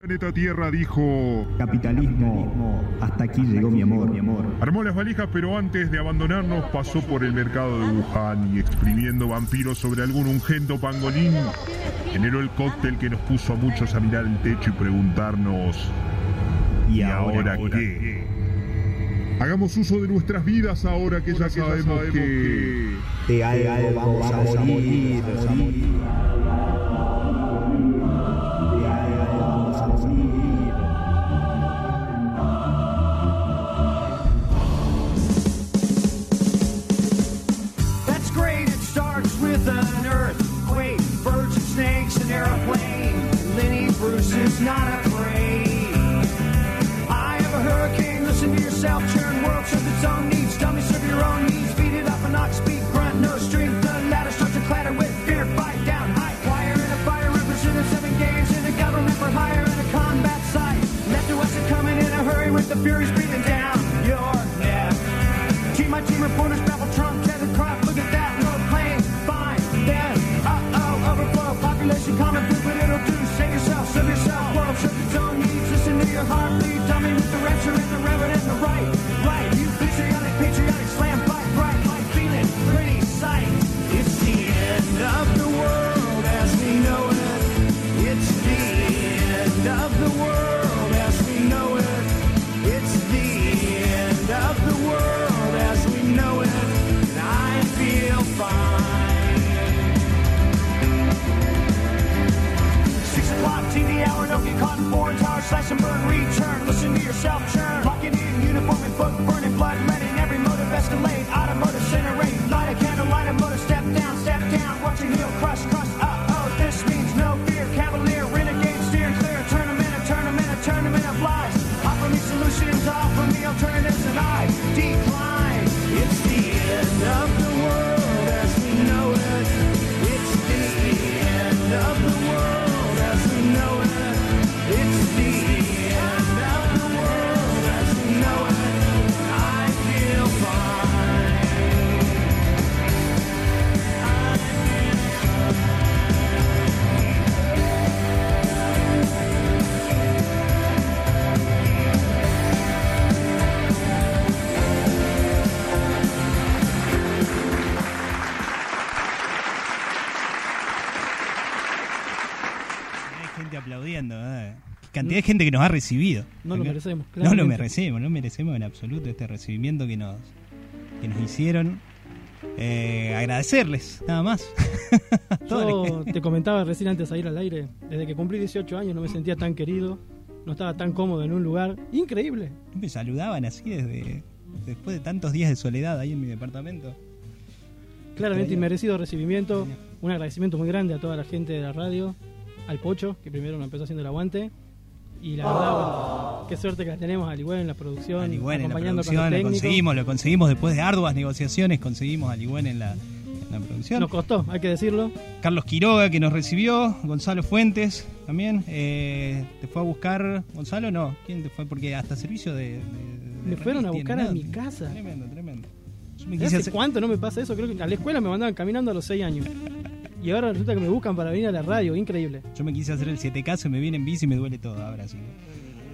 planeta Tierra dijo... Capitalismo, hasta aquí llegó mi amor, mi amor. Armó las valijas, pero antes de abandonarnos pasó por el mercado de Wuhan y exprimiendo vampiros sobre algún ungento pangolín, generó el cóctel que nos puso a muchos a mirar el techo y preguntarnos... ¿Y ahora qué? Hagamos uso de nuestras vidas ahora que ya sabemos que... De algo vamos a morir. De algo Not afraid. I have a hurricane, listen to yourself, churn world serves its own needs. Dummy serve your own needs, beat it up and not speak, grunt, no strength. The ladder starts to clatter with fear, fight down, high wire in a fire, represented seven games in a government for hire in a combat site. Left to us and coming in a hurry with the furies slash and burn, return, listen to yourself churn. Cantidad de gente que nos ha recibido. No lo merecemos, No lo claramente. merecemos, no merecemos en absoluto este recibimiento que nos, que nos hicieron. Eh, agradecerles, nada más. Todo Yo te comentaba recién antes de ir al aire, desde que cumplí 18 años no me sentía tan querido, no estaba tan cómodo en un lugar increíble. Me saludaban así desde después de tantos días de soledad ahí en mi departamento. Claramente inmerecido recibimiento, un agradecimiento muy grande a toda la gente de la radio, al Pocho, que primero nos empezó haciendo el aguante, y la verdad, bueno, qué suerte que la tenemos al igual en la producción, Al Ligüen en la producción, lo conseguimos, lo conseguimos después de arduas negociaciones, conseguimos al Ligüen en la, en la producción. Nos costó, hay que decirlo. Carlos Quiroga que nos recibió, Gonzalo Fuentes también. eh, ¿Te fue a buscar Gonzalo? No, ¿quién te fue? Porque hasta servicio de... de- de Me fueron a buscar a mi casa. Tremendo, tremendo. Yo me ¿Hace hacer- cuánto no me pasa eso? Creo que a la escuela me mandaban caminando a los 6 años. Y ahora resulta que me buscan para venir a la radio, increíble. Yo me quise hacer el 7 caso, me viene en bici y me duele todo ahora sí.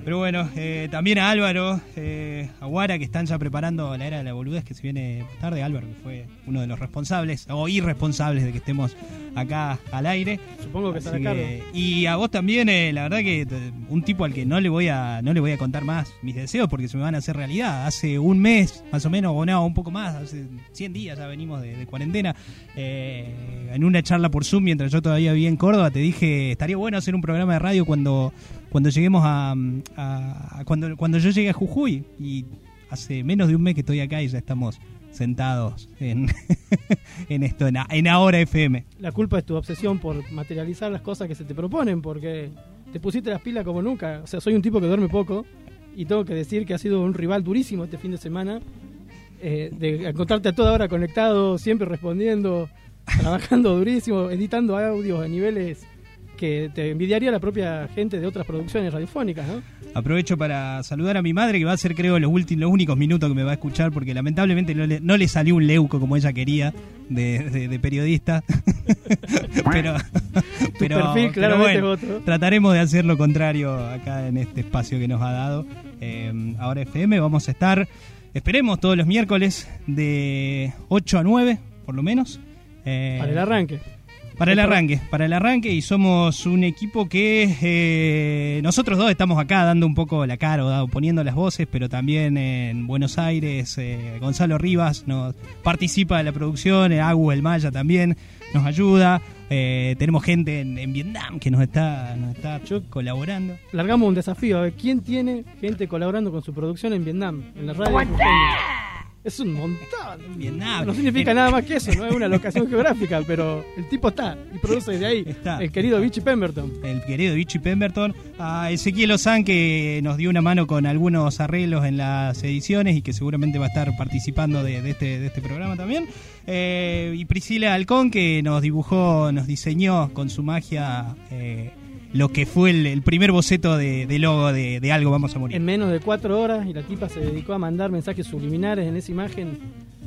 Pero bueno, eh, también a Álvaro, eh, a Guara, que están ya preparando la era de la boludez que se viene más tarde. Álvaro, que fue uno de los responsables, o irresponsables de que estemos acá al aire. Supongo que que- Carlos. y a vos también, eh, la verdad que eh, un tipo al que no le voy a no le voy a contar más mis deseos porque se me van a hacer realidad. Hace un mes, más o menos, o no, un poco más, hace 100 días ya venimos de, de cuarentena. eh, en una charla por Zoom, mientras yo todavía vivía en Córdoba, te dije, estaría bueno hacer un programa de radio cuando, cuando lleguemos a, cuando, cuando yo llegue a Jujuy. Y hace menos de un mes que estoy acá y ya estamos sentados en, en esto, en Ahora FM. La culpa es tu obsesión por materializar las cosas que se te proponen, porque te pusiste las pilas como nunca. O sea, soy un tipo que duerme poco y tengo que decir que ha sido un rival durísimo este fin de semana. eh, de encontrarte a toda hora conectado, siempre respondiendo, trabajando durísimo, editando audios a niveles que te envidiaría la propia gente de otras producciones radiofónicas, ¿no? Aprovecho para saludar a mi madre, que va a ser, creo, los, últimos, los únicos minutos que me va a escuchar, porque lamentablemente no le, no le salió un leuco como ella quería de, de- de periodista. pero, pero, perfil pero claramente bueno, es otro. trataremos de hacer lo contrario acá en este espacio que nos ha dado. Eh, ahora FM, vamos a estar, esperemos, todos los miércoles de 8 a 9, por lo menos. Eh, Para el arranque. Para el arranque, para el arranque y somos un equipo que eh, nosotros dos estamos acá dando un poco la cara o poniendo las voces, pero también en Buenos Aires eh, Gonzalo Rivas nos participa de la producción, eh, Agu El Maya también nos ayuda, eh, tenemos gente en, en Vietnam que nos está, nos está colaborando. Largamos un desafío, a ver quién tiene gente colaborando con su producción en Vietnam, en la radio. Es un montón. Vietnam. No significa nada más que eso, no es una locación geográfica, pero el tipo está y produce desde ahí. Está. El querido Vichy Pemberton. el querido Vichy Pemberton, a Ezequiel Ozán que nos dio una mano con algunos arreglos en las ediciones y que seguramente va a estar participando de, de este, de este programa también. Eh, y Priscila Halcón que nos dibujó, nos diseñó con su magia eh, lo que fue el, el primer boceto de, de logo de, de Algo Vamos a Morir. En menos de cuatro horas y la tipa se dedicó a mandar mensajes subliminares en esa imagen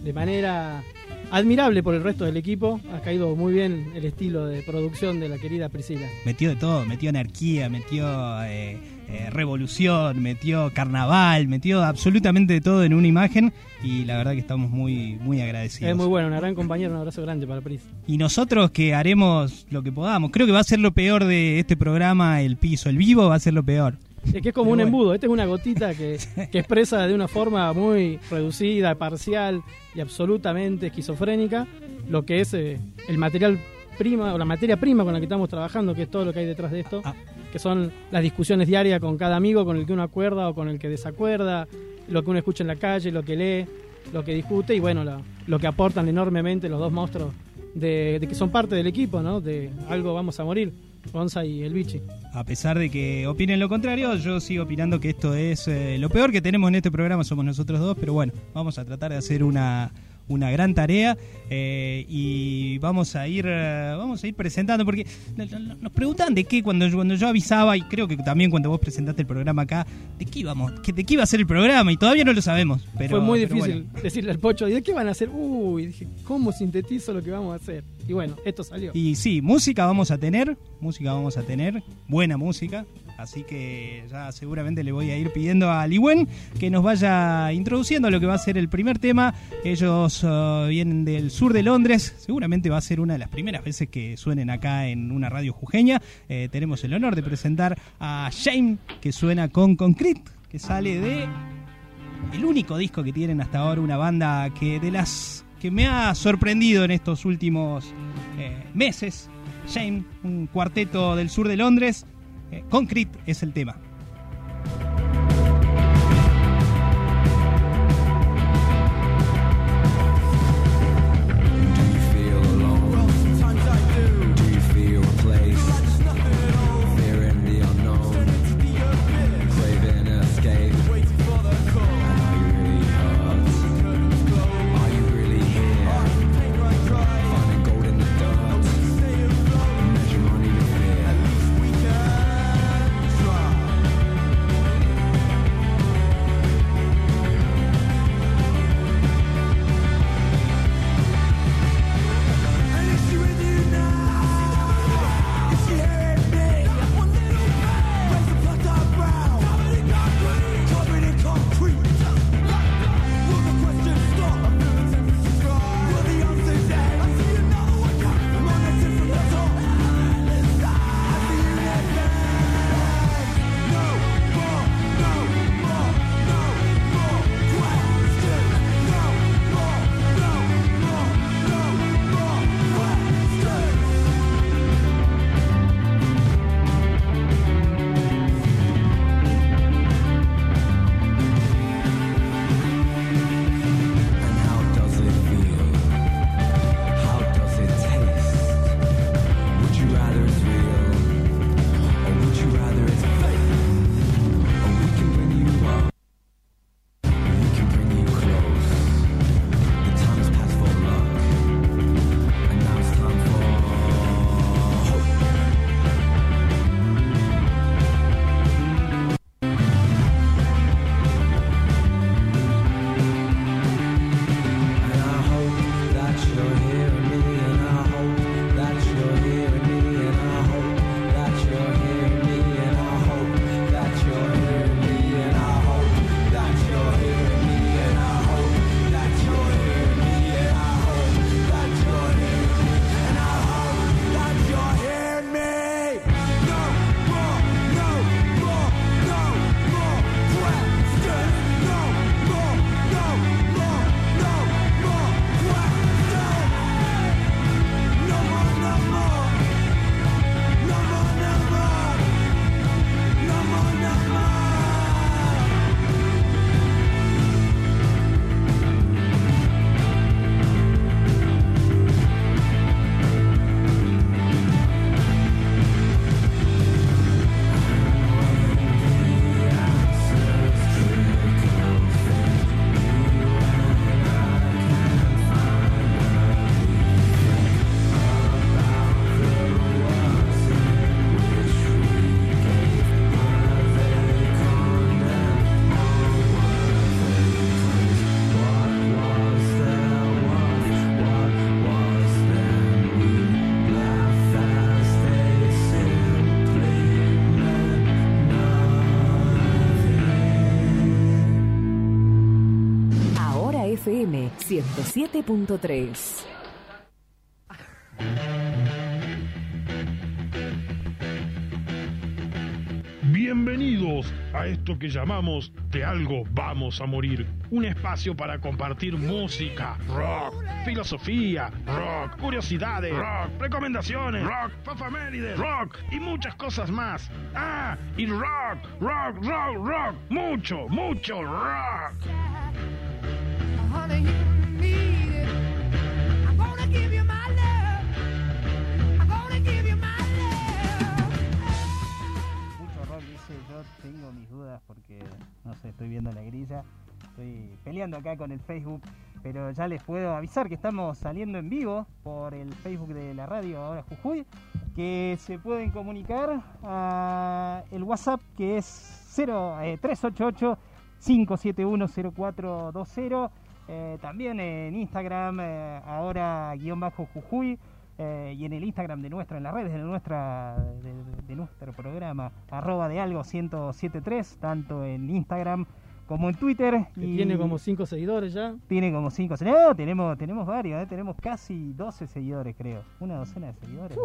de manera admirable por el resto del equipo. Ha caído muy bien el estilo de producción de la querida Priscila. Metió de todo, metió anarquía, metió eh, eh, revolución, metió carnaval, metió absolutamente todo en una imagen y la verdad que estamos muy, muy agradecidos. Es muy bueno, una gran compañera, un abrazo grande para Pris. Y nosotros que haremos lo que podamos. Creo que va a ser lo peor de este programa, el piso, el vivo va a ser lo peor. Es que es como Pero un bueno. embudo, esta es una gotita que, que expresa de una forma muy reducida, parcial y absolutamente esquizofrénica lo que es eh, el material prima o la materia prima con la que estamos trabajando, que es todo lo que hay detrás de esto, Ah. Que son las discusiones diarias con cada amigo con el que uno acuerda o con el que desacuerda, lo que uno escucha en la calle, lo que lee, lo que discute y bueno, lo, que aportan enormemente los dos monstruos de, de que son parte del equipo, ¿no? De algo vamos a morir, Gonza y el Bichi. A pesar de que opinen lo contrario, yo sigo opinando que esto es eh, lo peor que tenemos en este programa, somos nosotros dos, pero bueno, vamos a tratar de hacer una, una gran tarea eh, y vamos a ir eh, vamos a ir presentando porque no- no- nos preguntan de qué cuando yo, cuando yo avisaba y creo que también cuando vos presentaste el programa acá de qué íbamos de qué iba a ser el programa y todavía no lo sabemos pero Fue muy difícil bueno. decirle al pocho, ¿y de qué van a hacer? Uy, dije, ¿cómo sintetizo lo que vamos a hacer? Y bueno, esto salió. Y sí, música vamos a tener, música vamos a tener, buena música, así que ya seguramente le voy a ir pidiendo a Liwen que nos vaya introduciendo lo que va a ser el primer tema. Ellos uh, vienen del sur de Londres, seguramente va a ser una de las primeras veces que suenen acá en una radio jujeña. Eh, tenemos el honor de presentar a Shane, que suena con Concrete, que sale de el único disco que tienen hasta ahora, una banda que de las que me ha sorprendido en estos últimos eh, meses. Shame, un cuarteto del sur de Londres. Eh, Concrete es el tema. 107.3. Bienvenidos a esto que llamamos De algo vamos a morir. Un espacio para compartir música, rock, filosofía, rock, curiosidades, rock, recomendaciones, rock, fafamérides, rock y muchas cosas más. Ah, y rock, rock, rock, rock, mucho, mucho rock. Mis dudas porque, no sé, estoy viendo la grilla, estoy peleando acá con el Facebook, pero ya les puedo avisar que estamos saliendo en vivo por el Facebook de la radio ahora Jujuy, que se pueden comunicar a el WhatsApp que es 0, eh, 388 5710420 eh, también en Instagram eh, ahora guion bajo Jujuy eh, y en el Instagram de nuestro, en las redes de, nuestra, de, nuestro programa, arroba de algo 1073, tanto en Instagram como en Twitter. Que tiene como cinco seguidores ya. Tiene como 5 No, tenemos, tenemos varios, ¿eh? tenemos casi 12 seguidores, creo. Una docena de seguidores.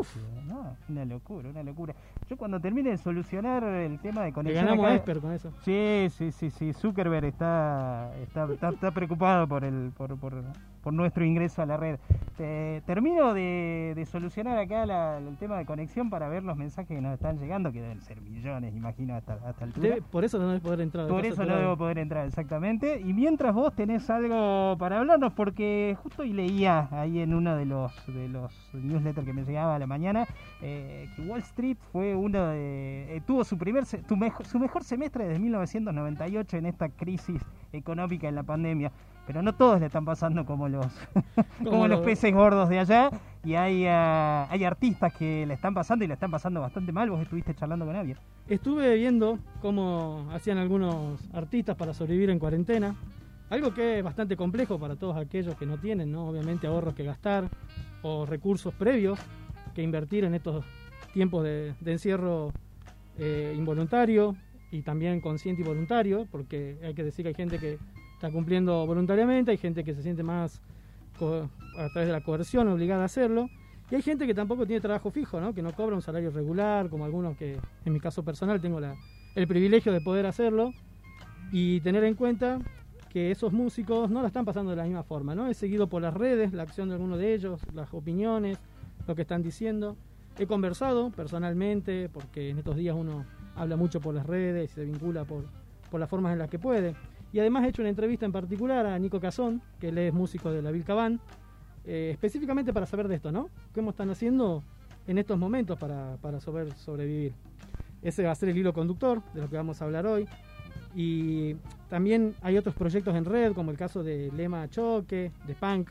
No, una locura, una locura. Yo cuando termine de solucionar el tema de Le conexión. ganamos acá- a Esper con eso. Sí, sí, sí, sí. Zuckerberg está, está, está, está preocupado por el, por, por, por nuestro ingreso a la red. Eh, termino de, de solucionar acá la- el tema de conexión para ver los mensajes que nos están llegando, que deben ser millones, imagino, hasta, hasta altura. Debe- por eso no debes poder entrar. Por eso no debo poder entrar, exactamente. Y mientras vos tenés algo para hablarnos, porque justo hoy leía ahí en uno de los de los newsletters que me llegaba a la mañana, eh, que Wall Street fue uno de... eh, tuvo su primer tu mejo- su mejor semestre desde 1998 en esta crisis económica en la pandemia. Pero no todos le están pasando como los como, los peces gordos de allá. Y hay, ah, hay artistas que le están pasando y le están pasando bastante mal. Vos estuviste charlando con alguien. Estuve viendo cómo hacían algunos artistas para sobrevivir en cuarentena. Algo que es bastante complejo para todos aquellos que no tienen, ¿no? Obviamente ahorros que gastar o recursos previos que invertir en estos tiempos de, de encierro eh, involuntario y también consciente y voluntario, porque hay que decir que hay gente que está cumpliendo voluntariamente, hay gente que se siente más a través de la coerción obligada a hacerlo, y hay gente que tampoco tiene trabajo fijo, ¿no? que no cobra un salario regular, como algunos que en mi caso personal tengo la- el privilegio de poder hacerlo, y tener en cuenta que esos músicos no la están pasando de la misma forma. ¿no? He seguido por las redes la acción de algunos de ellos, las opiniones, lo que están diciendo. He conversado personalmente, porque en estos días uno habla mucho por las redes y se vincula por, por las formas en las que puede. Y además he hecho una entrevista en particular a Nico Cazón, que él es músico de la Vilcabán, eh, específicamente para saber de esto, ¿no? ¿Cómo están haciendo en estos momentos para, para sobre- sobrevivir? Ese va a ser el hilo conductor de lo que vamos a hablar hoy. Y también hay otros proyectos en red, como el caso de Lema Choque, de Punk,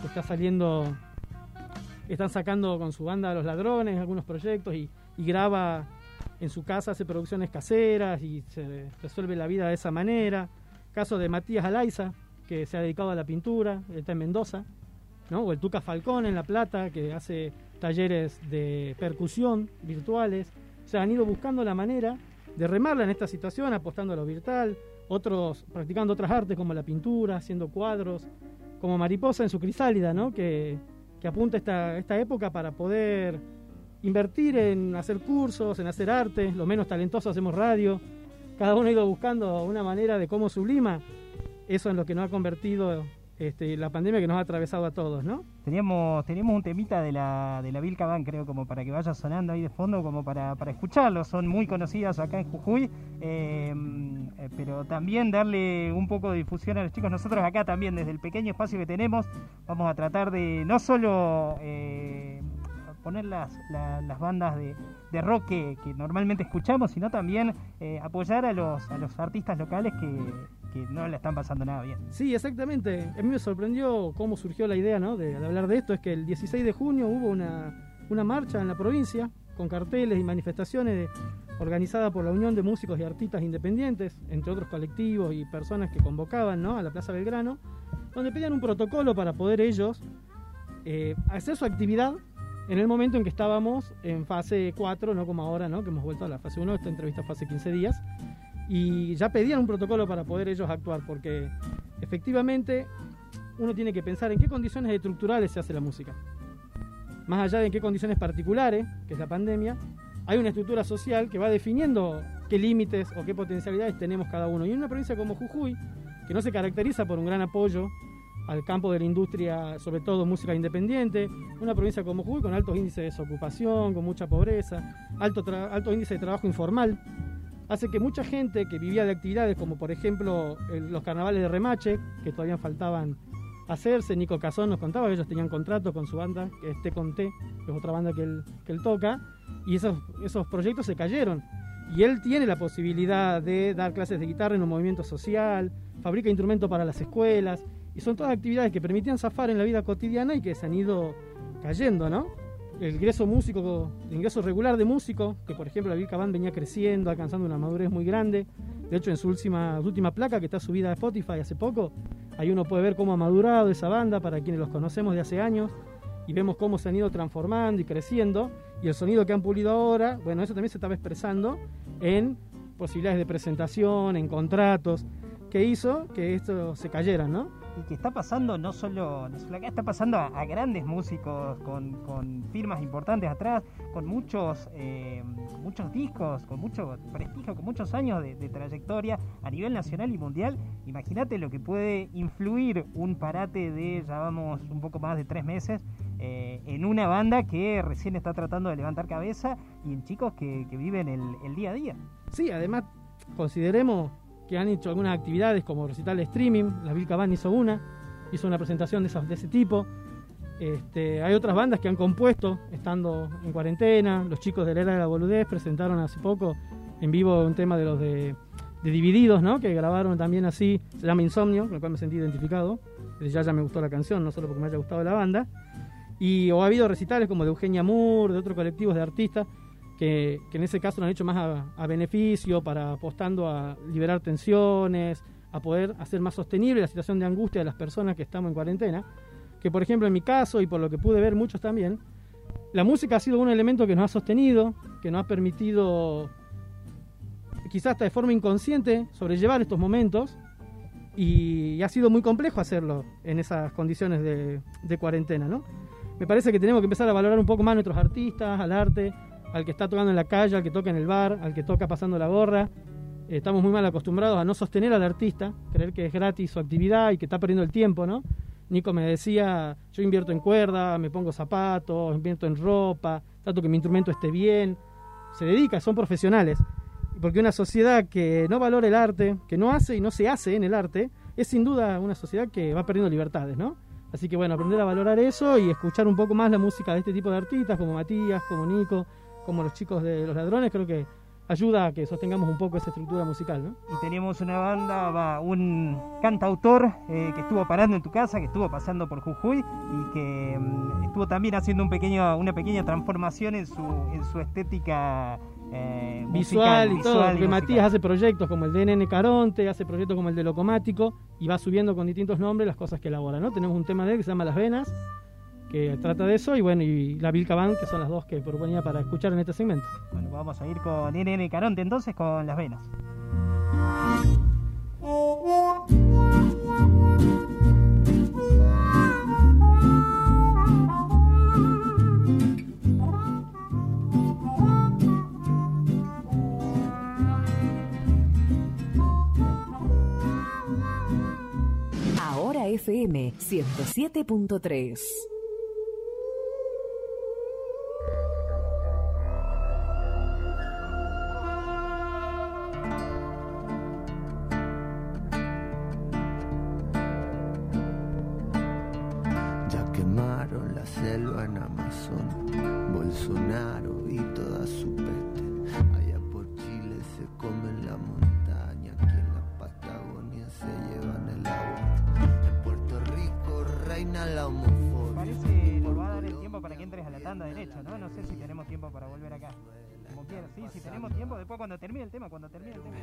que está saliendo, están sacando con su banda Los Ladrones algunos proyectos y, y graba en su casa, hace producciones caseras y se resuelve la vida de esa manera. Caso de Matías Alaiza, que se ha dedicado a la pintura, está en Mendoza, ¿no? o el Tuca Falcón en La Plata, que hace talleres de percusión virtuales. O sea, han ido buscando la manera de remarla en esta situación, apostando a lo virtual, otros practicando otras artes como la pintura, haciendo cuadros, como Mariposa en su crisálida, ¿no? que, que apunta esta, esta época para poder invertir en hacer cursos, en hacer arte, los menos talentosos hacemos radio, cada uno ha ido buscando una manera de cómo sublima eso en lo que nos ha convertido este, la pandemia que nos ha atravesado a todos, ¿no? Teníamos, teníamos un temita de la, de la creo, como para que vaya sonando ahí de fondo, como para, para escucharlo. Son muy conocidas acá en Jujuy, eh, eh, pero también darle un poco de difusión a los chicos. Nosotros acá también, desde el pequeño espacio que tenemos, vamos a tratar de no solo eh, poner las, la- las bandas de, de rock que, que normalmente escuchamos, sino también eh, apoyar a los, artistas locales que, no la están pasando nada bien. Sí, exactamente. A mí me sorprendió cómo surgió la idea ¿no? de, hablar de esto. Es que el 16 de junio hubo una, una marcha en la provincia con carteles y manifestaciones de- organizada por la Unión de Músicos y Artistas Independientes, entre otros colectivos y personas que convocaban ¿no? a la Plaza Belgrano, donde pedían un protocolo para poder ellos eh, hacer su actividad en el momento en que estábamos en fase 4, no como ahora, ¿no? que hemos vuelto a la fase 1, esta entrevista fue hace 15 días, y ya pedían un protocolo para poder ellos actuar, porque efectivamente uno tiene que pensar en qué condiciones estructurales se hace la música. Más allá de en qué condiciones particulares, que es la pandemia, hay una estructura social que va definiendo qué límites o qué potencialidades tenemos cada uno. Y en una provincia como Jujuy, que no se caracteriza por un gran apoyo al campo de la industria, sobre todo música independiente, una provincia como Jujuy con altos índices de desocupación, con mucha pobreza, alto, alto índice de trabajo informal, hace que mucha gente que vivía de actividades como por ejemplo el- los carnavales de Remache, que todavía faltaban hacerse, Nico Cazón nos contaba que ellos tenían contrato con su banda, que es T con T, que es otra banda que él, que él toca, y esos, esos proyectos se cayeron. Y él tiene la posibilidad de dar clases de guitarra en un movimiento social, fabrica instrumentos para las escuelas, y son todas actividades que permitían zafar en la vida cotidiana y que se han ido cayendo, ¿no? El ingreso músico, el ingreso regular de músico, que por ejemplo la Vilca Band venía creciendo, alcanzando una madurez muy grande. De hecho, en su última, su última placa que está subida a Spotify hace poco, ahí uno puede ver cómo ha madurado esa banda para quienes los conocemos de hace años y vemos cómo se han ido transformando y creciendo y el sonido que han pulido ahora, bueno, eso también se estaba expresando en posibilidades de presentación, en contratos, que hizo que esto se cayera, ¿no? Y que está pasando no solo, no solo acá, está pasando a, grandes músicos con, con firmas importantes atrás, con muchos, eh, muchos discos, con mucho prestigio, con muchos años de, trayectoria a nivel nacional y mundial. Imagínate lo que puede influir un parate de, ya vamos, un poco más de tres meses eh, en una banda que recién está tratando de levantar cabeza y en chicos que, que viven el día a día. Sí, además consideremos que han hecho algunas actividades como recital de streaming, la Vilca Band hizo una, hizo una presentación de, esas, de ese tipo. Este, hay otras bandas que han compuesto estando en cuarentena, los chicos de la Era de la Boludez presentaron hace poco en vivo un tema de los de, de Divididos, ¿no? que grabaron también así, se llama Insomnio, con el cual me sentí identificado, ya ya me gustó la canción, no solo porque me haya gustado la banda. Y o ha habido recitales como de Eugenia Moore, de otros colectivos de artistas, que, que en ese caso lo han hecho más a, a beneficio, para apostando a liberar tensiones, a poder hacer más sostenible la situación de angustia de las personas que estamos en cuarentena. Que por ejemplo en mi caso, y por lo que pude ver muchos también, la música ha sido un elemento que nos ha sostenido, que nos ha permitido, quizás hasta de forma inconsciente, sobrellevar estos momentos. Y ha sido muy complejo hacerlo en esas condiciones de, de cuarentena, ¿no? Me parece que tenemos que empezar a valorar un poco más a nuestros artistas, al arte, al que está tocando en la calle, al que toca en el bar, al que toca pasando la gorra. Eh, estamos muy mal acostumbrados a no sostener al artista, creer que es gratis su actividad y que está perdiendo el tiempo, ¿no? Nico me decía, yo invierto en cuerda, me pongo zapatos, invierto en ropa, trato que mi instrumento esté bien. Se dedica, son profesionales. Porque una sociedad que no valora el arte, que no hace y no se hace en el arte, es sin duda una sociedad que va perdiendo libertades, ¿no? Así que bueno, aprender a valorar eso y escuchar un poco más la música de este tipo de artistas, como Matías, como Nico, como los chicos de Los Ladrones, creo que ayuda a que sostengamos un poco esa estructura musical, ¿no? y teníamos una banda, va, un cantautor eh, que estuvo parando en tu casa, que estuvo pasando por Jujuy y que mm, estuvo también haciendo un pequeño, una pequeña transformación en su, en su estética eh, Visual musical, y todo, visual porque musical. Matías hace proyectos como el de NN Caronte, hace proyectos como el de Locomático y va subiendo con distintos nombres las cosas que elabora, ¿no? Tenemos un tema de él que se llama Las Venas, que trata de eso, y bueno, y la Vilca Band, que son las dos que proponía para escuchar en este segmento. Bueno, vamos a ir con NN Caronte entonces con las venas. Ahora FM 107.3. la ¿no? No sé si tenemos tiempo para volver acá. Como quieras, sí, si tenemos tiempo, después cuando termine el tema, cuando termine el tema.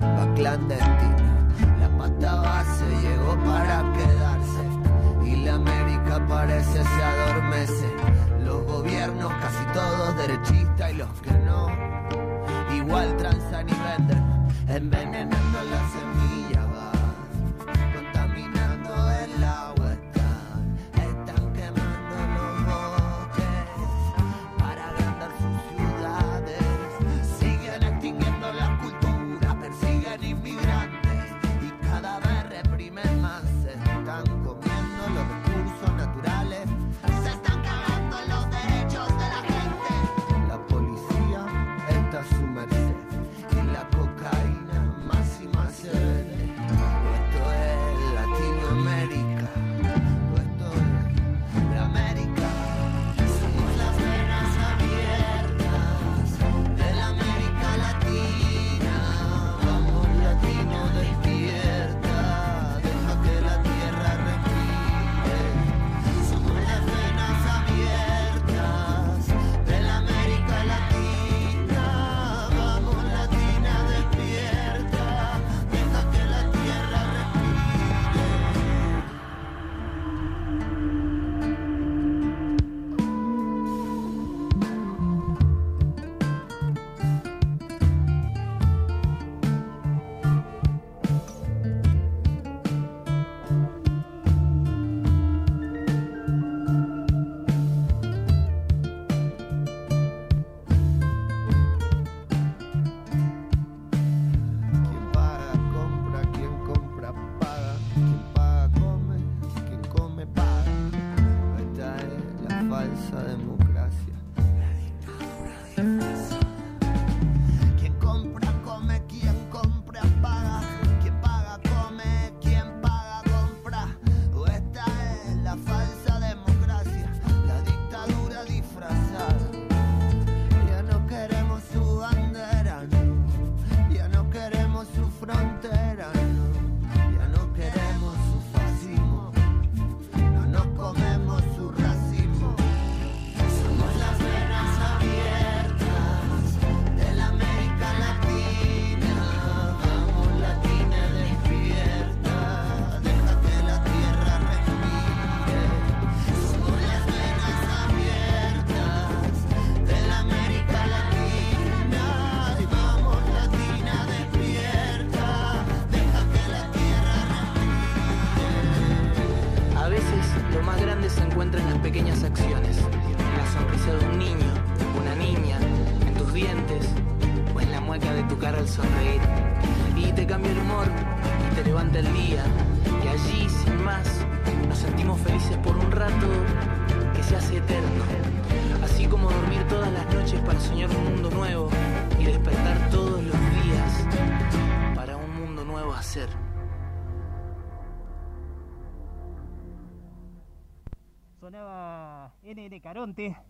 Va clandestina, la pata base llegó para quedarse. Y la América parece se adormece. Los gobiernos casi todos derechistas y los que no, igual transan y venden, envenenando la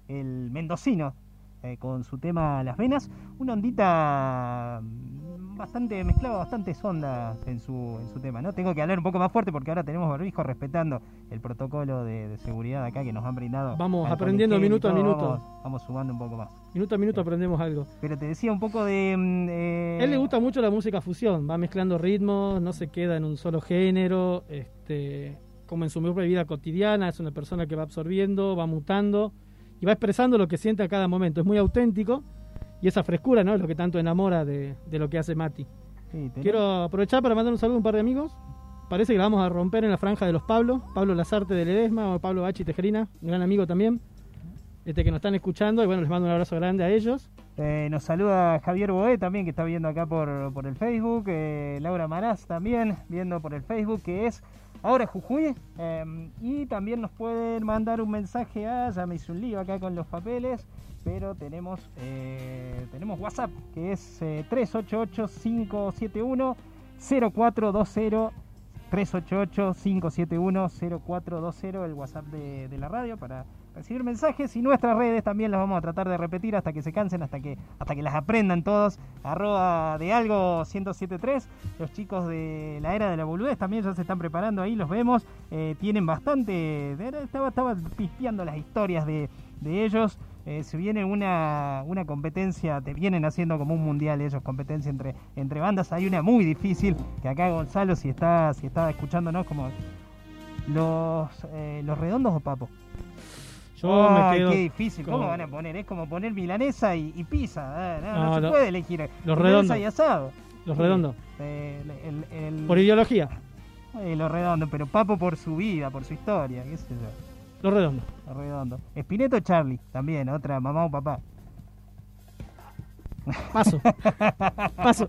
El mendocino, eh, con su tema Las Venas. Una ondita mm, bastante mezclada, bastante sonda en su, en su tema. ¿no? Tengo que hablar un poco más fuerte porque ahora tenemos barbijo respetando el protocolo de, de seguridad acá que nos han brindado. Vamos aprendiendo minuto a minuto. Vamos, vamos sumando un poco más. Minuto a minuto aprendemos algo. Pero te decía un poco de... mm, eh, A él le gusta mucho la música fusión, va mezclando ritmos, no se queda en un solo género, este, como en su propia vida cotidiana, es una persona que va absorbiendo, va mutando y va expresando lo que siente a cada momento. Es muy auténtico y esa frescura ¿no? es lo que tanto enamora de, de lo que hace Mati. sí, Quiero aprovechar para mandar un saludo a un par de amigos. Parece que la vamos a romper en la franja de los Pablos. Pablo Lazarte de Ledesma o Pablo Bachi Tejerina, un gran amigo también. Este que nos están escuchando y bueno, les mando un abrazo grande a ellos. Eh, nos saluda Javier Boé también, que está viendo acá por, por el Facebook. eh, Laura Maraz también, viendo por el Facebook, que es ahora Jujuy. eh, y también nos pueden mandar un mensaje a, ya me hice un lío acá con los papeles, pero tenemos, eh, tenemos WhatsApp, que es eh, 388-571-0420. 388-571-0420, el WhatsApp de la radio para recibir mensajes y nuestras redes también las vamos a tratar de repetir hasta que se cansen, hasta que hasta que las aprendan todos. Arroba de algo 1073. Los chicos de la era de la boludez también ya se están preparando ahí, los vemos. Eh, tienen bastante. Estaba, estaba pispeando las historias de, de ellos. Eh, se viene una, una competencia, te vienen haciendo como un mundial ellos, competencia entre, entre bandas. Hay una muy difícil, que acá Gonzalo, si está, si está escuchándonos, como los, eh, los redondos o papo. Yo me quedo qué difícil. ¿Cómo van a poner? Es como poner milanesa y, y pizza. eh, No, no No, se lo- puede elegir. los redondos. y asado. Los redondos. eh, el- el- el- Por ideología, eh, los redondos, pero Papo por su vida, por su historia, qué sé yo. los redondos. Los redondos. Espineto Charlie, también, otra mamá o papá. Paso. Paso.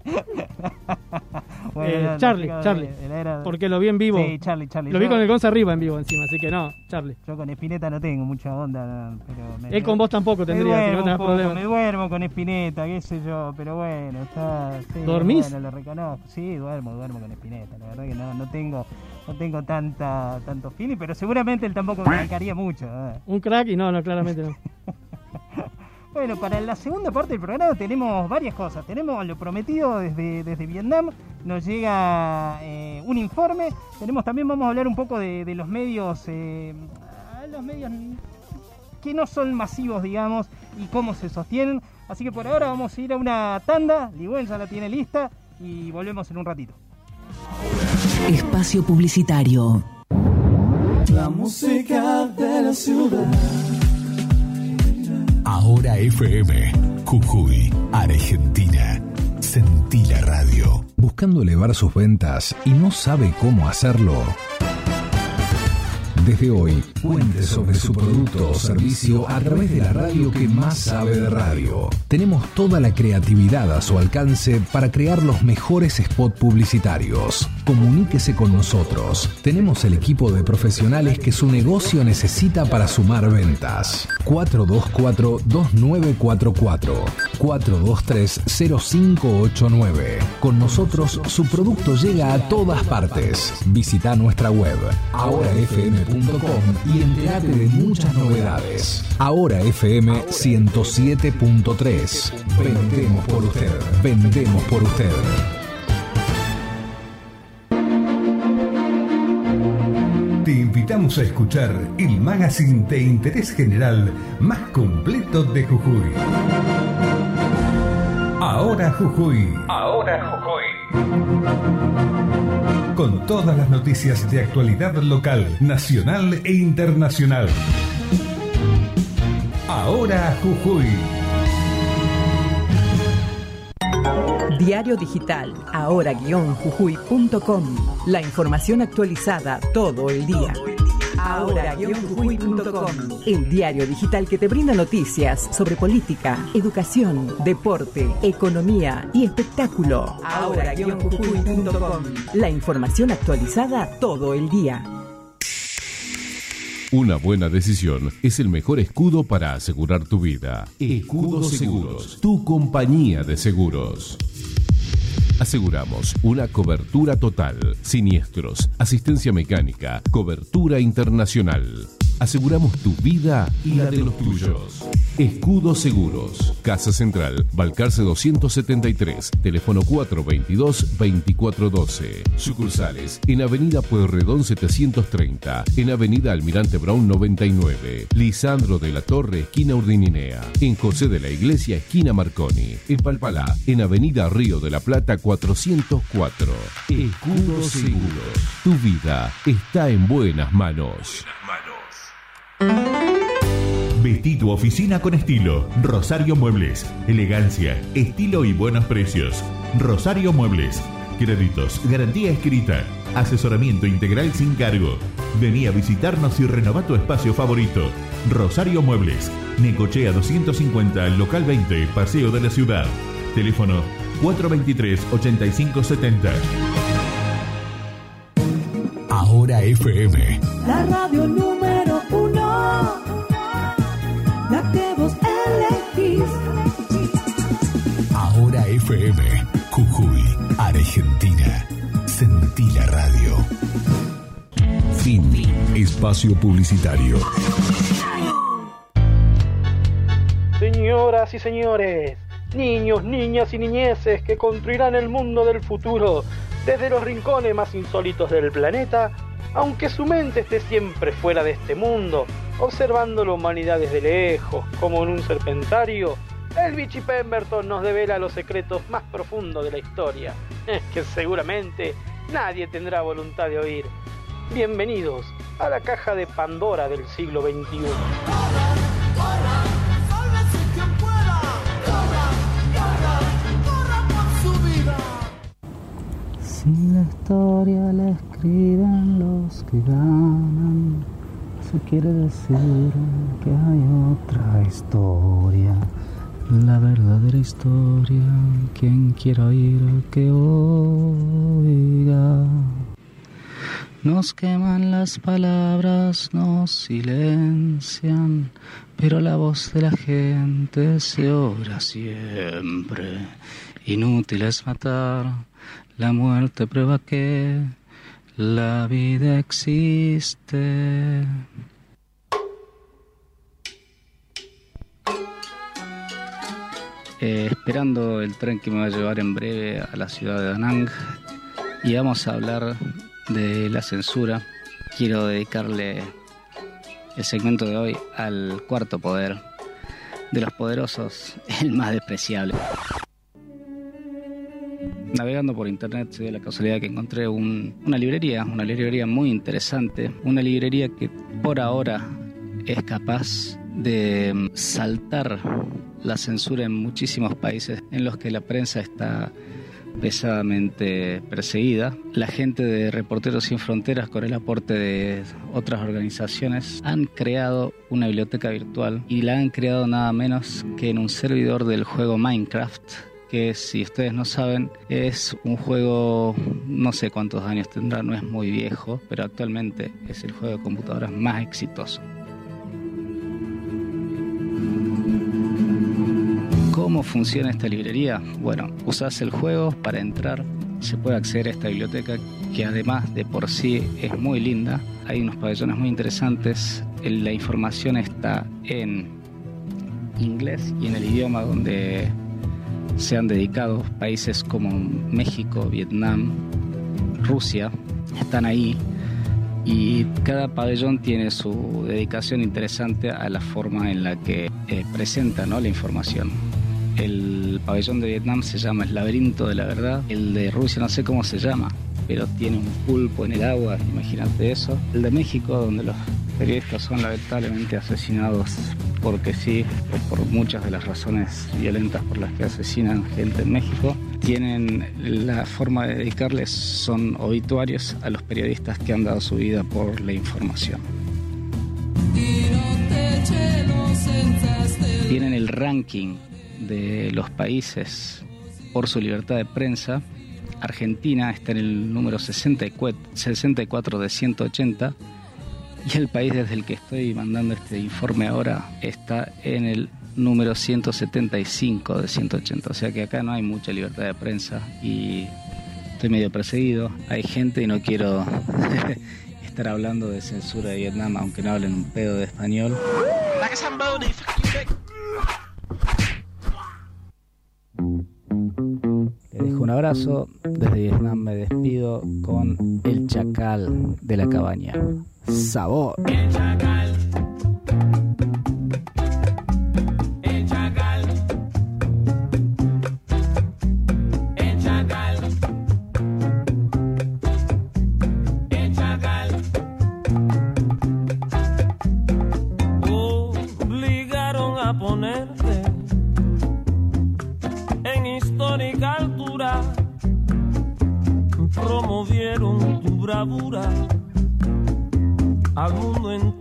Bueno, Eh, no, no, Charlie, no, Charlie. no, era- Porque lo vi en vivo. Sí, Charlie, Charlie. Lo vi Yo- con el Gonza arriba en vivo encima, así que no, Charlie. Yo con Espineta no tengo mucha onda, no, pero me- Él con vos tampoco me tendría, si duermo no un poco, problemas. Me duermo con Espineta, qué sé yo, pero bueno, está... sí, ¿Dormís? Bueno, lo reconozco. Sí, duermo, duermo con Espineta. La verdad que no, no tengo no tengo tanta tanto feeling, pero seguramente él tampoco me bancaría mucho. eh. Un crack y no, no, claramente no. Bueno, para la segunda parte del programa tenemos varias cosas. Tenemos lo prometido desde, desde Vietnam, nos llega eh, un informe. Tenemos también, vamos a hablar un poco de, de los medios, eh, los medios que no son masivos, digamos, y cómo se sostienen. Así que por ahora vamos a ir a una tanda. Ligüen ya la tiene lista y volvemos en un ratito. Espacio Publicitario. La música de la ciudad. Ahora FM, Jujuy, Argentina. Sentí la radio. Buscando elevar sus ventas y no sabe cómo hacerlo. Desde hoy, cuente sobre su producto o servicio a través de la radio que más sabe de radio. Tenemos toda la creatividad a su alcance para crear los mejores spots publicitarios. Comuníquese con nosotros. Tenemos el equipo de profesionales que su negocio necesita para sumar ventas. 424-2944. 423-0589. Con nosotros su producto llega a todas partes. Visita nuestra web ahorafm.com y entérate de muchas novedades. Ahora FM 107.3. Vendemos por usted. Vendemos por usted. Te invitamos a escuchar el magazine de interés general más completo de Jujuy. Ahora Jujuy. Ahora Jujuy. Con todas las noticias de actualidad local, nacional e internacional. Ahora Jujuy. Diario Digital, ahora-jujuy.com. La información actualizada todo el día. ahora-jujuy.com, el diario digital que te brinda noticias sobre política, educación, deporte, economía y espectáculo. Ahora-jujuy.com, la información actualizada todo el día. Una buena decisión es el mejor escudo para asegurar tu vida. Escudo Seguros, tu compañía de seguros. Aseguramos una cobertura total, siniestros, asistencia mecánica, cobertura internacional. Aseguramos tu vida y la de los tuyos. Escudo Seguros, Casa Central, Balcarce 273, teléfono 422-2412. Sucursales en Avenida Pueyrredón 730, en Avenida Almirante Brown 99, Lisandro de la Torre, esquina Urdininea, en José de la Iglesia, esquina Marconi, en Palpalá, en Avenida Río de la Plata 404. Escudo Seguros, tu vida está en buenas manos. Vestí tu oficina con estilo. Rosario Muebles. Elegancia, estilo y buenos precios. Rosario Muebles. Créditos, garantía escrita, asesoramiento integral sin cargo. Vení a visitarnos y renova tu espacio favorito. Rosario Muebles. Necochea 250, local 20, Paseo de la Ciudad. Teléfono 423-8570. Ahora FM. La radio número Ahora FM. Jujuy, Argentina. Sentí la radio. Fin. Espacio publicitario. Señoras y señores, niños, niñas y niñeces que construirán el mundo del futuro desde los rincones más insólitos del planeta, aunque su mente esté siempre fuera de este mundo, observando la humanidad desde lejos, como en un serpentario, el Vichy Pemberton nos devela los secretos más profundos de la historia, que seguramente nadie tendrá voluntad de oír. Bienvenidos a la caja de Pandora del siglo XXI. Si la historia la escriben los que ganan, eso quiere decir que hay otra historia. La verdadera historia, quien quiera oír que oiga. Nos queman las palabras, nos silencian, pero la voz de la gente se oirá siempre. Inútil es matar, la muerte prueba que la vida existe. Eh, esperando el tren que me va a llevar en breve a la ciudad de Danang y vamos a hablar de la censura. Quiero dedicarle el segmento de hoy al cuarto poder. De los poderosos, el más despreciable. Navegando por internet se dio la casualidad que encontré un- una librería, una librería muy interesante, una librería que por ahora es capaz de mm, saltar la censura en muchísimos países en los que la prensa está pesadamente perseguida. La gente de Reporteros Sin Fronteras, con el aporte de otras organizaciones, han creado una biblioteca virtual y la han creado nada menos que en un servidor del juego Minecraft que si ustedes no saben es un juego no sé cuántos años tendrá, no es muy viejo, pero actualmente es el juego de computadoras más exitoso. ¿Cómo funciona esta librería? Bueno, usas el juego para entrar, se puede acceder a esta biblioteca que además de por sí es muy linda. Hay unos pabellones muy interesantes, la información está en inglés y en el idioma donde se han dedicado países como México, Vietnam, Rusia, están ahí y cada pabellón tiene su dedicación interesante a la forma en la que eh, presenta ¿no? la información. El pabellón de Vietnam se llama El laberinto de la verdad, el de Rusia no sé cómo se llama, pero tiene un pulpo en el agua, imagínate eso. El de México, donde los periodistas son lamentablemente asesinados porque sí, o por muchas de las razones violentas por las que asesinan gente en México, tienen la forma de dedicarles son obituarios a los periodistas que han dado su vida por la información. Tienen el ranking de los países por su libertad de prensa Argentina está en el número 64 de 180 y el país desde el que estoy mandando este informe ahora está en el número 175 de 180. O sea que acá no hay mucha libertad de prensa y estoy medio perseguido. Hay gente y no quiero estar hablando de censura de Vietnam, aunque no hablen un pedo de español. Les dejo un abrazo. Desde Vietnam me despido con El Chacal de la Cabaña. ¡Sabor! El Chacal. Al mundo entero.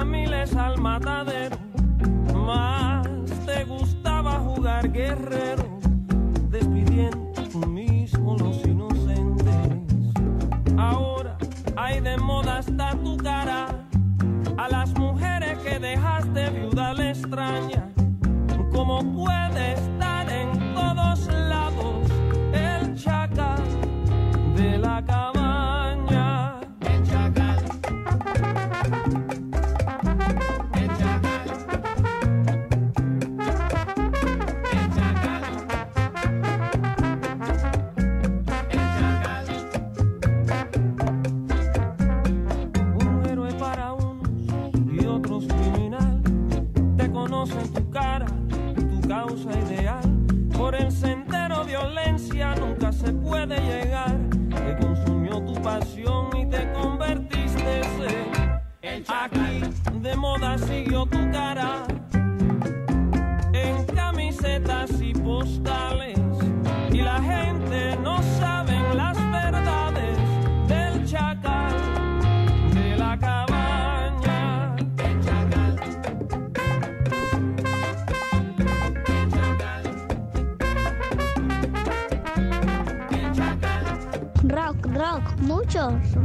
miles al matadero, más te gustaba jugar guerrero, despidiendo tú mismo los inocentes. Ahora hay de moda hasta tu cara, a las mujeres que dejaste viuda le extraña, ¿cómo puedes?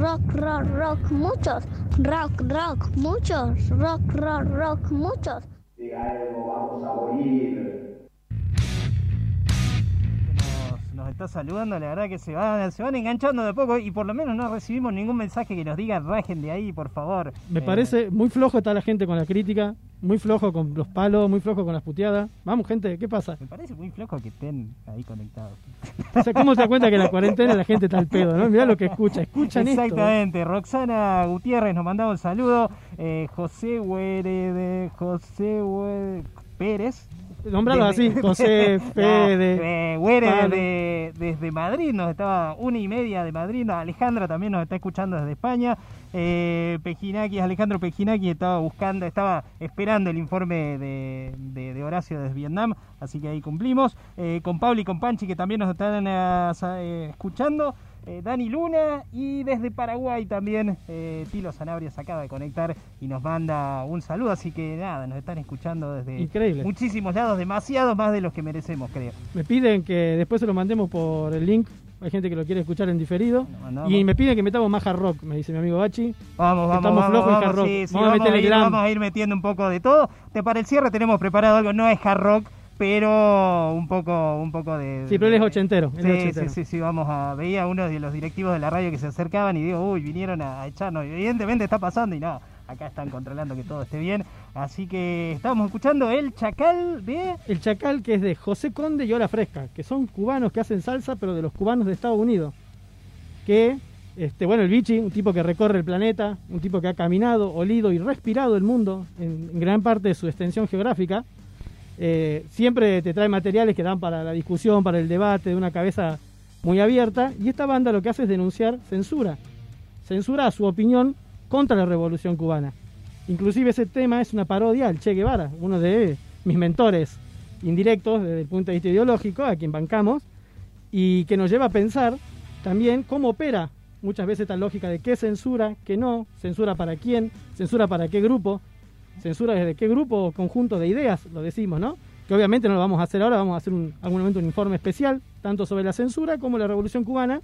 rock, rock, rock, muchos, rock, rock, muchos, rock, rock, rock, muchos. Diga algo, vamos a morir. Nos, está saludando, la verdad que se van, se van enganchando de poco y por lo menos no recibimos ningún mensaje que nos diga rajen de ahí, por favor. Me eh, parece muy flojo está la gente con la crítica, muy flojo con los palos, muy flojo con las puteadas. Vamos, gente, ¿qué pasa? Me parece muy flojo que estén ahí conectados. O sea, ¿cómo se da cuenta que en la cuarentena la gente está al pedo, no? Mirá lo que escucha, escuchan esto. Exactamente, Roxana Gutiérrez nos mandaba un saludo, eh, José Huere de José Huere- Pérez. Nombralo Desde- así, José, No, Fede, eh, de- desde Madrid, nos estaba una y media de Madrid. Alejandra también nos está escuchando desde España. Eh, Pejinaki, Alejandro Pejinaki estaba buscando, estaba esperando el informe de, de- de Horacio desde Vietnam, así que ahí cumplimos. Eh, con Pablo y con Panchi que también nos están eh, eh, escuchando. Eh, Dani Luna y desde Paraguay también eh, Tilo Sanabria se acaba de conectar y nos manda un saludo, así que nada, nos están escuchando desde Increíble. muchísimos lados, demasiados más de los que merecemos, creo. Me piden que después se lo mandemos por el link. Hay gente que lo quiere escuchar en diferido. Y me piden que metamos más hard rock, me dice mi amigo Bachi. Vamos, vamos, Estamos vamos, flojos en hard rock. sí, sí, vamos, a vamos, a ir, vamos a ir metiendo un poco de todo. Te para el cierre tenemos preparado algo, no es hard rock, pero un poco, un poco de. Sí, pero él es ochentero. él Sí, es sí, ochentero. sí, sí, vamos a. Veía a uno de los directivos de la radio que se acercaban y digo, uy, vinieron a echarnos. Evidentemente está pasando y no, acá están controlando que todo esté bien. Así que estamos escuchando El Chacal de. El Chacal que es de José Conde y Hora Fresca, que son cubanos que hacen salsa, pero de los cubanos de Estados Unidos. Que, este, bueno, el Vichy, un tipo que recorre el planeta, un tipo que ha caminado, olido y respirado el mundo en, en gran parte de su extensión geográfica, eh, siempre te trae materiales que dan para la discusión, para el debate, de una cabeza muy abierta. Y esta banda lo que hace es denunciar censura. Censura a su opinión contra la revolución cubana. Inclusive ese tema es una parodia al Che Guevara, uno de mis mentores indirectos desde el punto de vista ideológico, a quien bancamos, y que nos lleva a pensar también cómo opera muchas veces esta lógica de qué censura, qué no, censura para quién, censura para qué grupo, censura desde qué grupo o conjunto de ideas, lo decimos, ¿no? Que obviamente no lo vamos a hacer ahora, vamos a hacer algún momento un informe especial, tanto sobre la censura como la revolución cubana,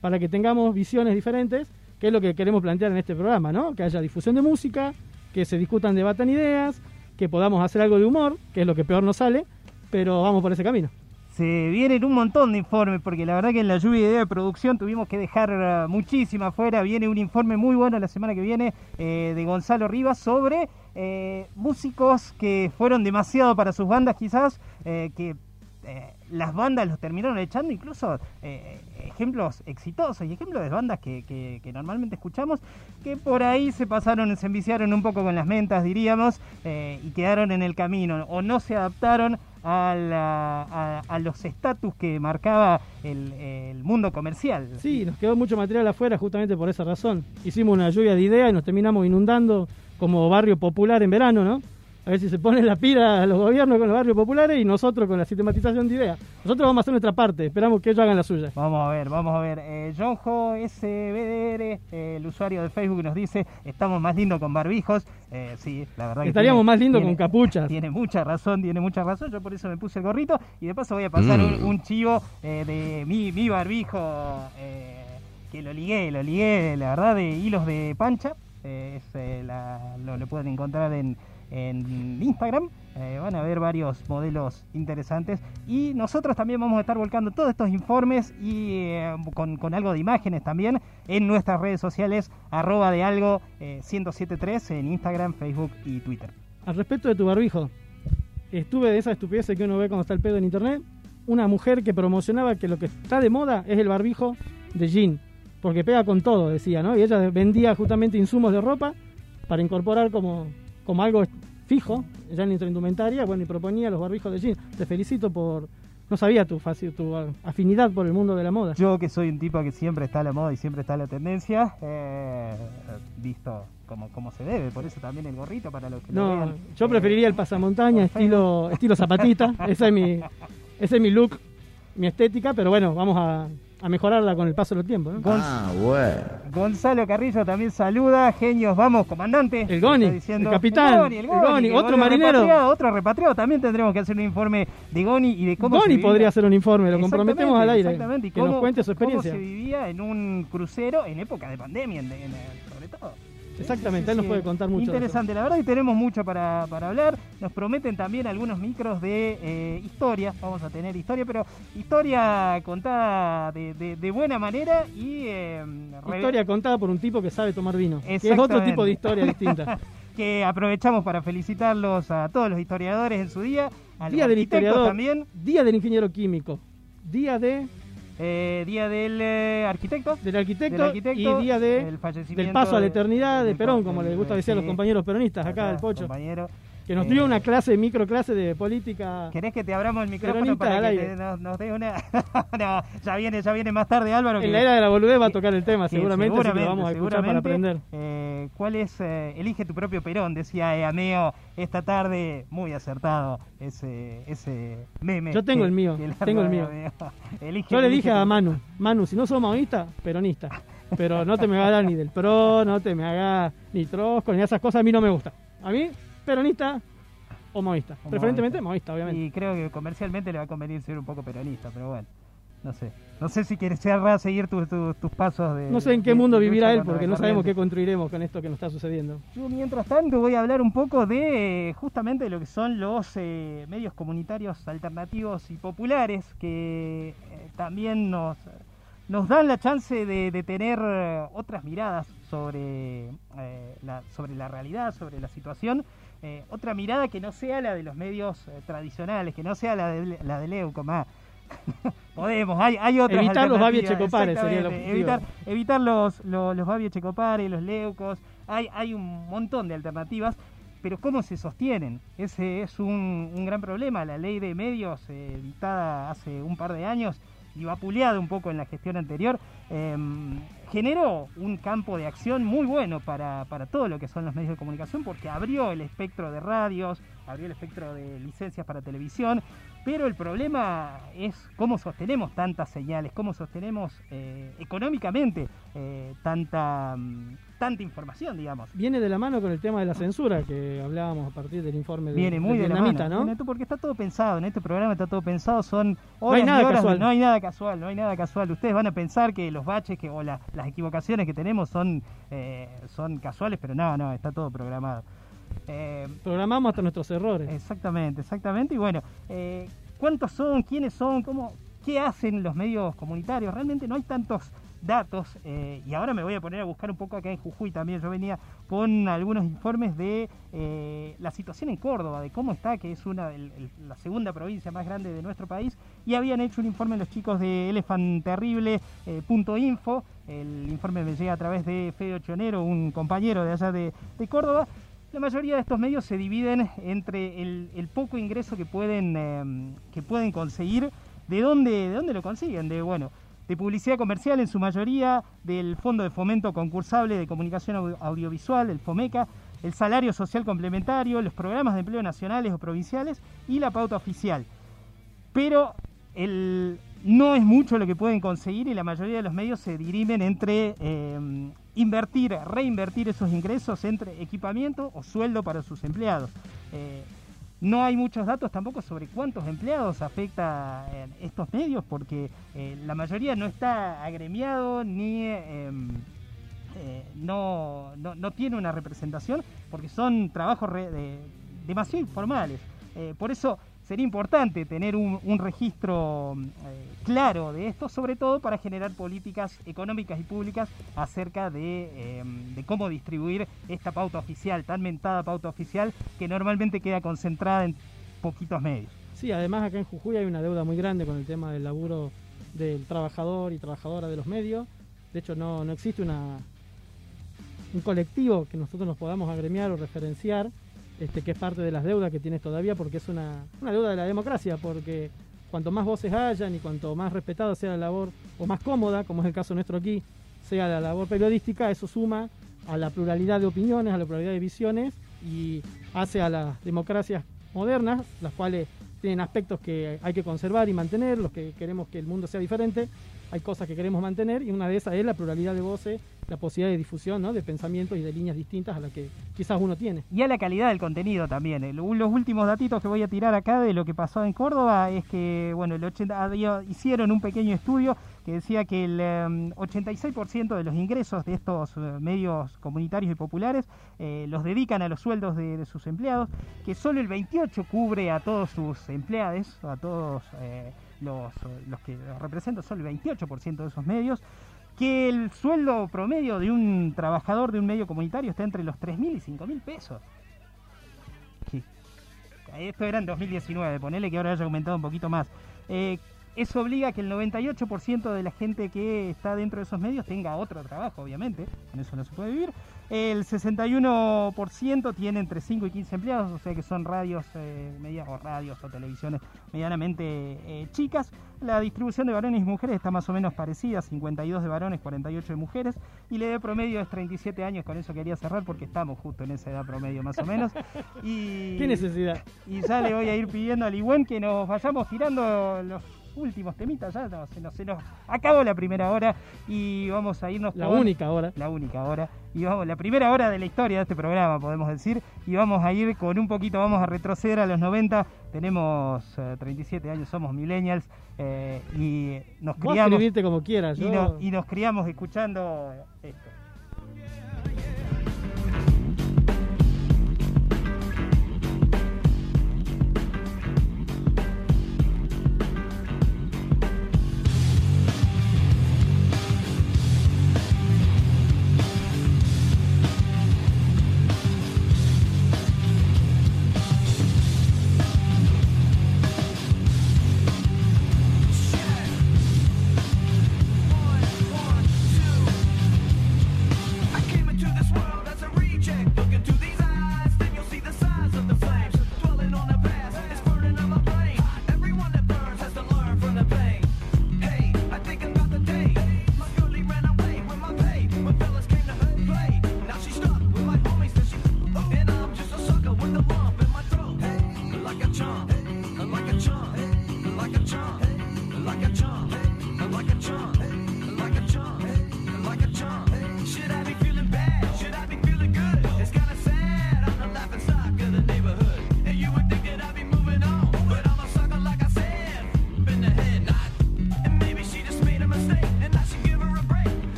para que tengamos visiones diferentes, que es lo que queremos plantear en este programa, ¿no? Que haya difusión de música, que se discutan, debatan ideas, que podamos hacer algo de humor, que es lo que peor nos sale, pero vamos por ese camino. Se vienen un montón de informes, porque la verdad que en la lluvia de producción tuvimos que dejar eh, muchísima afuera. Viene un informe muy bueno la semana que viene eh, de Gonzalo Rivas sobre eh, músicos que fueron demasiado para sus bandas quizás, eh, que eh, las bandas los terminaron echando, incluso ejemplos exitosos y ejemplos de bandas que, normalmente escuchamos, que por ahí se pasaron, se enviciaron un poco con las mentas, diríamos, y quedaron en el camino, o no se adaptaron a, los estatus que marcaba el mundo comercial. Sí, nos quedó mucho material afuera justamente por esa razón. Hicimos una lluvia de ideas y nos terminamos inundando como barrio popular en verano, ¿no? A ver si se ponen la pira a los gobiernos con los barrios populares y nosotros con la sistematización de ideas. Nosotros vamos a hacer nuestra parte, esperamos que ellos hagan la suya. Vamos a ver, vamos a ver. Eh, Jonjo SBDR, eh, el usuario de Facebook, nos dice: Estamos más lindos con barbijos. Eh, sí, la verdad que Estaríamos tiene- más lindos con capuchas. Tiene mucha razón, tiene mucha razón. Yo por eso me puse el gorrito. Y de paso voy a pasar Mm. un, un chivo eh, de mi, mi barbijo eh, que lo ligué, lo ligué, la verdad, de hilos de pancha. Es, eh, la- lo, lo pueden encontrar en, en Instagram. Eh, van a ver varios modelos interesantes. Y nosotros también vamos a estar volcando todos estos informes y eh, con, con algo de imágenes también en nuestras redes sociales, arroba de algo eh, 1073 en Instagram, Facebook y Twitter. Al respecto de tu barbijo, estuve de esa estupidez que uno ve cuando está el pedo en internet. Una mujer que promocionaba que lo que está de moda es el barbijo de jean, porque pega con todo, decía, ¿no? Y ella vendía justamente insumos de ropa para incorporar como, como algo fijo ya en nuestra indumentaria, bueno, y proponía los barbijos de jean. Te felicito por. No sabía tu, tu afinidad por el mundo de la moda. Yo que soy un tipo que siempre está a la moda y siempre está a la tendencia, eh, visto como, como se debe, por eso también el gorrito para los que lo No, vean. yo preferiría el pasamontaña estilo, estilo zapatita. Ese es mi, ese es mi look, mi estética, pero bueno, vamos a, a mejorarla con el paso del tiempo. ¿no? Ah, bueno. Gonzalo Carrillo también saluda, genios, vamos, comandante. El Goni, diciendo. el capitán, el Goni, el el Goni, Goni, que otro marinero. repatriado, otro repatriado, también tendremos que hacer un informe de Goni y de cómo se Goni vivía. podría hacer un informe, lo comprometemos al aire. Exactamente, y Que nos cuente su experiencia. Cómo se vivía en un crucero en época de pandemia, en- en- Exactamente, él nos puede contar mucho. Interesante, la verdad que tenemos mucho para, para hablar. Nos prometen también algunos micros de eh, historia. Vamos a tener historia, pero historia contada de, de- de buena manera y. eh, Historia contada por un tipo que sabe tomar vino. Que es otro tipo de historia distinta. que aprovechamos para felicitarlos a todos los historiadores en su día. A los Día del historiador. también. Día del ingeniero químico. Día de. Eh, día del eh, arquitecto. Del arquitecto, Del arquitecto, y día de del paso a la eternidad de Perón, co- como les gusta decir a los compañeros peronistas acá Acá, del Pocho. compañero. Que nos Eh, dio una clase, micro clase de política. ¿Querés que te abramos el micrófono Peronista para que te- nos, nos dé una.? no, ya viene, ya viene más tarde Álvaro. En que- la era de la boludez va a tocar el tema, que seguramente, así que lo vamos a escuchar para seguramente, aprender. eh, ¿Cuál es? eh, elige tu propio Perón, decía Eameo esta tarde, muy acertado ese, ese meme. Yo tengo que- el mío, tengo el mío. Elige- Yo le dije a Manu, Manu, si no sos maoísta, peronista. Pero no te me hagas ni del PRO, no te me hagas ni trosco, ni esas cosas, a mí no me gusta. A mí, peronista o maoísta. o Preferentemente maoísta, obviamente. Y creo que comercialmente le va a convenir ser un poco peronista, pero bueno. No sé. No sé si quieres Serra, seguir tus, tus, tus pasos de. No sé en qué de- mundo vivirá él, porque no sabemos qué construiremos con esto que nos está sucediendo. Yo, mientras tanto, voy a hablar un poco de justamente de lo que son los eh, medios comunitarios alternativos y populares que eh, también nos, nos dan la chance de, de tener eh, otras miradas sobre, eh, la, sobre la realidad, sobre la situación. Eh, otra mirada que no sea la de los medios eh, tradicionales, que no sea la de, la de Leucom. ah. Podemos, hay, hay otras Evitar los Babi alternativas, Echecopares sería objetivo. Evitar, evitar los, los, los Babi Echecopare, los Leucos, hay, hay un montón de alternativas, pero ¿cómo se sostienen? Ese es un, un gran problema. La ley de medios, eh, dictada hace un par de años y vapuleada un poco en la gestión anterior, eh, generó un campo de acción muy bueno para, para todo lo que son los medios de comunicación, porque abrió el espectro de radios, abrió el espectro de licencias para televisión, pero el problema es cómo sostenemos tantas señales, cómo sostenemos eh, económicamente eh, tanta, mm, tanta información, digamos. Viene de la mano con el tema de la censura que hablábamos a partir del informe de, Viene muy de la mano. ¿no? Porque está todo pensado, en este programa está todo pensado, son No hay horas y nada horas, casual. no hay nada casual, no hay nada casual. Ustedes van a pensar que los baches que, o la- las equivocaciones que tenemos son, eh, son casuales, pero no, no, está todo programado. Eh, Programamos hasta nuestros errores. Exactamente, exactamente. Y bueno, eh, ¿cuántos son? ¿Quiénes son? ¿Cómo, ¿Qué hacen los medios comunitarios? Realmente no hay tantos datos. eh, y ahora me voy a poner a buscar un poco acá en Jujuy también. Yo venía con algunos informes de eh, la situación en Córdoba, de cómo está, que es una el- el- la segunda provincia más grande de nuestro país. Y habían hecho un informe los chicos de elefanterrible.info. el informe me llega a través de Fede Ochonero, un compañero de allá de, de Córdoba. La mayoría de estos medios se dividen entre el, poco ingreso que pueden, eh, que pueden conseguir. ¿De dónde, ¿De dónde lo consiguen? De, bueno, de publicidad comercial en su mayoría, del Fondo de Fomento Concursable de Comunicación Audio- Audiovisual, el FOMECA, el salario social complementario, los programas de empleo nacionales o provinciales y la pauta oficial. Pero el, no es mucho lo que pueden conseguir y la mayoría de los medios se dirimen entre eh, invertir, reinvertir esos ingresos entre equipamiento o sueldo para sus empleados. Eh, no hay muchos datos tampoco sobre cuántos empleados afecta eh, estos medios porque eh, la mayoría no está agremiado ni eh, no, no, tiene una representación porque son trabajos de- demasiado informales. Por eso sería importante tener un, registro eh, claro de esto, sobre todo para generar políticas económicas y públicas acerca de, eh, de cómo distribuir esta pauta oficial, tan mentada pauta oficial, que normalmente queda concentrada en poquitos medios. Sí, además acá en Jujuy hay una deuda muy grande con el tema del laburo del trabajador y trabajadora de los medios. De hecho, no, no existe una un colectivo que nosotros nos podamos agremiar o referenciar, este, que es parte de las deudas que tienes todavía, porque es una, una deuda de la democracia, porque cuanto más voces hayan y cuanto más respetada sea la labor, o más cómoda, como es el caso nuestro aquí, sea la labor periodística, eso suma a la pluralidad de opiniones, a la pluralidad de visiones y hace a las democracias modernas, las cuales tienen aspectos que hay que conservar y mantener, los que queremos que el mundo sea diferente, hay cosas que queremos mantener y una de esas es la pluralidad de voces la posibilidad de difusión, ¿no? De pensamientos y de líneas distintas a las que quizás uno tiene. Y a la calidad del contenido también. El- los últimos datitos que voy a tirar acá de lo que pasó en Córdoba es que, bueno, el 80, había- hicieron un pequeño estudio que decía que el em, 86% de los ingresos de estos eh, medios comunitarios y populares eh, los dedican a los sueldos de, sus empleados, que solo el 28% cubre a todos sus empleados, a todos eh, los, los que representan, solo el 28% de esos medios, que el sueldo promedio de un trabajador de un medio comunitario está entre los 3.000 y 5.000 pesos. Esto era en 2019, ponele que ahora haya aumentado un poquito más. Eh, eso obliga a que el 98% de la gente que está dentro de esos medios tenga otro trabajo, obviamente, con eso no se puede vivir. El 61% tiene entre 5 y 15 empleados, o sea que son radios, eh, media- o radios o televisiones medianamente eh, chicas. La distribución de varones y mujeres está más o menos parecida, 52 de varones, 48 de mujeres, y la edad promedio es 37 años, con eso quería cerrar porque estamos justo en esa edad promedio más o menos. Y, ¿Qué necesidad? Y ya le voy a ir pidiendo al Igüen que nos vayamos tirando los últimos temitas, ya no, se, nos, se nos acabó la primera hora y vamos a irnos La con- única hora. La única hora. Y vamos, la primera hora de la historia de este programa, podemos decir. Y vamos a ir con un poquito, vamos a retroceder a los 90. Tenemos eh, 37 años, somos millennials eh, y nos criamos. escribirte como quieras. y, yo- no- y nos criamos escuchando esto.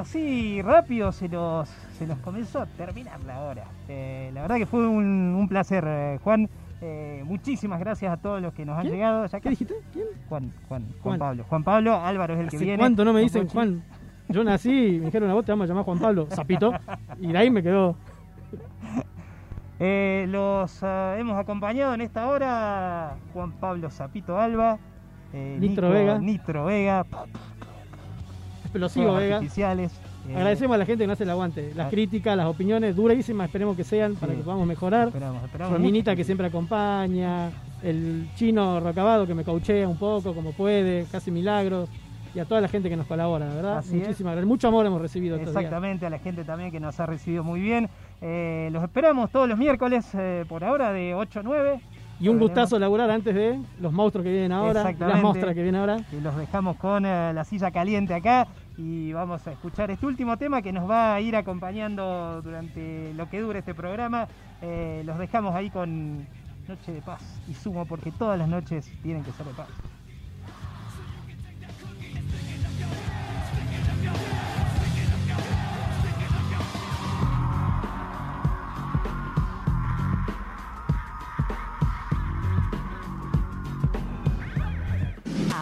Así rápido se nos, se nos comenzó a terminar la hora. Eh, la verdad que fue un, un placer, eh, Juan. Eh, muchísimas gracias a todos los que nos han ¿Quién? llegado. Ya ¿Qué dijiste? ¿Quién? Juan, Juan, Juan, Juan. Pablo. Juan Pablo, Álvaro es el que ¿Hace viene. cuánto no me dicen. Juan? Yo nací y me dijeron a vos te vamos a llamar Juan Pablo, Zapito. Y de ahí me quedó. Eh, los ah, hemos acompañado en esta hora Juan Pablo Zapito Alba, eh, Nitro Nico- Vega. Nitro Vega, explosivo, Vega. Eh, Agradecemos a la gente que nos hace el aguante. Las críticas, las opiniones durísimas, esperemos que sean para que podamos mejorar. Esperamos, esperamos Rominita que siempre acompaña, el chino Rocabado que me cauchea un poco como puede, casi milagros. Y a toda la gente que nos colabora, la verdad. Así Muchísimas. Mucho amor hemos recibido. Exactamente, a la gente también que nos ha recibido muy bien. Eh, los esperamos todos los miércoles, eh, por ahora, de 8 a 9. Y un gustazo laburar antes de los monstruos que vienen ahora, las mostras que vienen ahora. Los dejamos con eh, la silla caliente acá y vamos a escuchar este último tema que nos va a ir acompañando durante lo que dure este programa. Eh, los dejamos ahí con Noche de Paz y Sumo porque todas las noches tienen que ser de paz.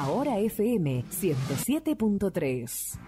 Ahora FM 107.3.